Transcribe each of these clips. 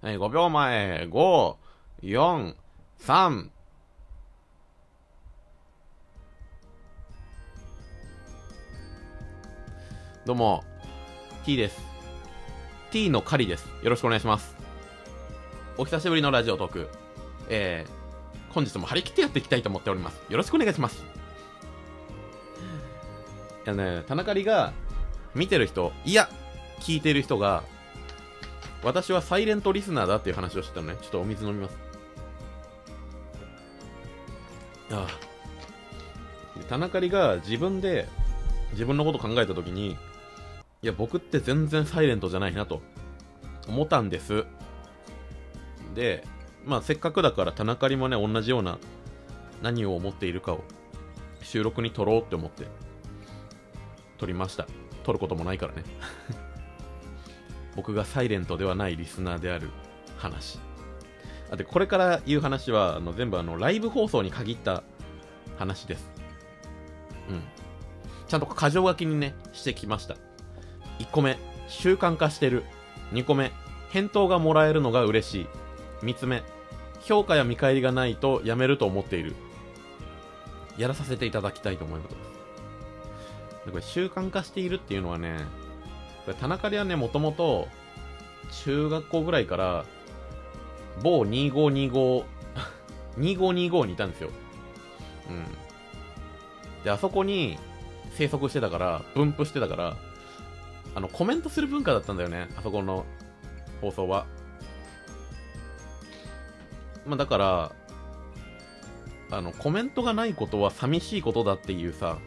はい、5秒前、5、4、3、どうも、T です。T の狩りです。よろしくお願いします。お久しぶりのラジオトーク。えー、本日も張り切ってやっていきたいと思っております。よろしくお願いします。いやね、田中里が、見てる人、いや、聞いてる人が、私はサイレントリスナーだっていう話をしてたのね。ちょっとお水飲みます。ああ。田中里が自分で、自分のこと考えたときに、いや、僕って全然サイレントじゃないなと思ったんです。で、まあせっかくだから田中里もね、同じような何を思っているかを収録に撮ろうって思って撮りました。撮ることもないからね。僕がサイレントではないリスナーである話。あで、これから言う話は、あの全部あのライブ放送に限った話です。うん。ちゃんと箇条書きにね、してきました。1個目、習慣化してる。2個目、返答がもらえるのが嬉しい。3つ目、評価や見返りがないとやめると思っている。やらさせていただきたいと思います。これ習慣化しているっていうのはね、田中ではね、もともと、中学校ぐらいから、某2525、2525にいたんですよ。うん。で、あそこに生息してたから、分布してたから、あの、コメントする文化だったんだよね、あそこの放送は。まあ、だから、あの、コメントがないことは寂しいことだっていうさ、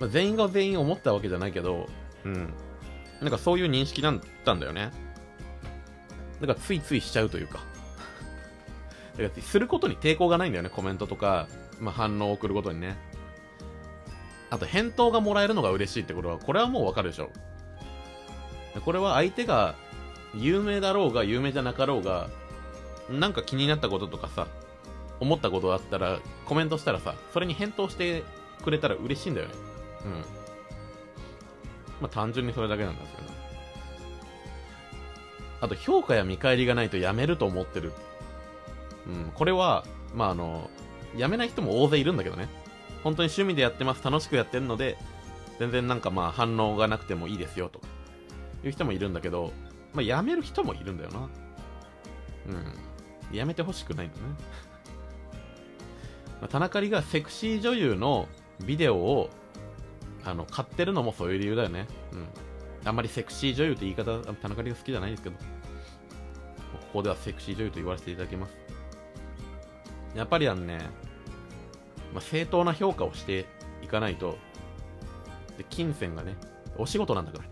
まあ、全員が全員思ったわけじゃないけど、うん。なんかそういう認識だったんだよね。だからついついしちゃうというか。だからすることに抵抗がないんだよね、コメントとか、まあ、反応を送ることにね。あと、返答がもらえるのが嬉しいってことは、これはもうわかるでしょ。これは相手が有名だろうが有名じゃなかろうが、なんか気になったこととかさ、思ったことがあったら、コメントしたらさ、それに返答してくれたら嬉しいんだよね。うん。まあ単純にそれだけなんですけど。あと、評価や見返りがないとやめると思ってる。うん、これは、まああの、やめない人も大勢いるんだけどね。本当に趣味でやってます、楽しくやってるので、全然なんかまあ反応がなくてもいいですよとか、いう人もいるんだけど、まあやめる人もいるんだよな。うん。やめてほしくないんだね。まあ田中里がセクシー女優のビデオを、あの、買ってるのもそういう理由だよね。うん。あんまりセクシー女優って言い方、田中里が好きじゃないですけど、ここではセクシー女優と言わせていただきます。やっぱりあのね、まあ、正当な評価をしていかないと、で、金銭がね、お仕事なんだからね。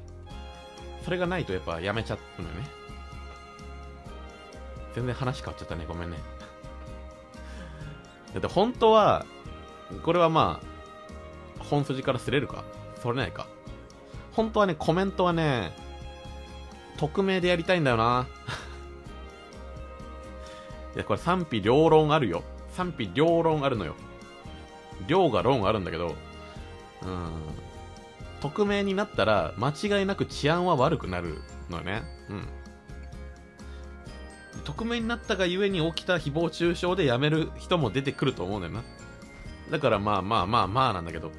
それがないとやっぱやめちゃうのよね。全然話変わっちゃったね。ごめんね。だって本当は、これはまあ、本筋からすれるか？それないか。本当はね、コメントはね、匿名でやりたいんだよな。いや、これ賛否両論あるよ。賛否両論あるのよ。量が論あるんだけど、うん。匿名になったら、間違いなく治安は悪くなるのよね。うん。匿名になったがゆえに起きた誹謗中傷で辞める人も出てくると思うんだよな。だからまあまあまあまあなんだけど。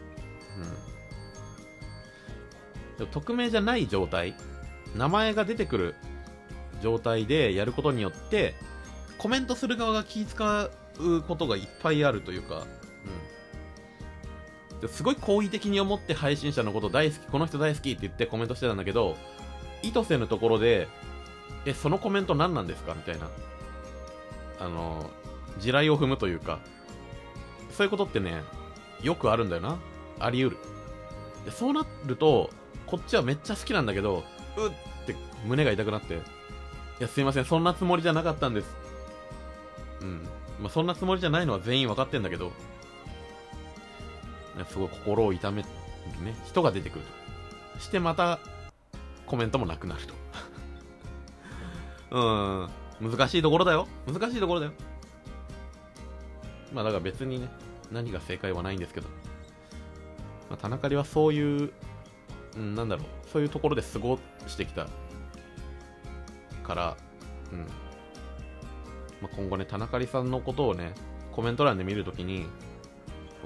匿名じゃない状態、名前が出てくる状態でやることによって、コメントする側が気使うことがいっぱいあるというか、うん。すごい好意的に思って配信者のこと大好き、この人大好きって言ってコメントしてたんだけど、意図せぬところで、え、そのコメント何なんですかみたいな。あの、地雷を踏むというか、そういうことってね、よくあるんだよな。あり得る。でそうなると、こっちはめっちゃ好きなんだけど、うっって胸が痛くなって、いや、すいません、そんなつもりじゃなかったんです。うん。まあ、そんなつもりじゃないのは全員分かってんだけど、すごい心を痛めるね、人が出てくると。してまた、コメントもなくなると。うん。難しいところだよ。難しいところだよ。まあだから別にね、何が正解はないんですけど。まあ、田中里はそういう、うん、なんだろう、そういうところで過ごしてきたから、うん。まあ、今後ね、田中里さんのことをね、コメント欄で見るときに、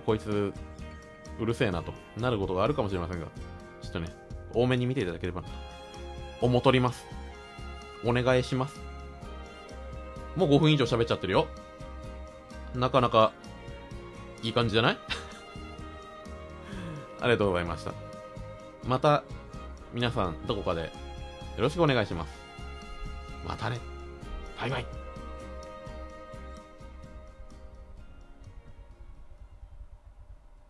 こいつ、うるせえなとなることがあるかもしれませんが、ちょっとね、多めに見ていただければなと、思とります。お願いします。もう5分以上喋っちゃってるよ。なかなか、いい感じじゃない？ありがとうございました。また、皆さん、どこかで、よろしくお願いします。またね。バイバイ。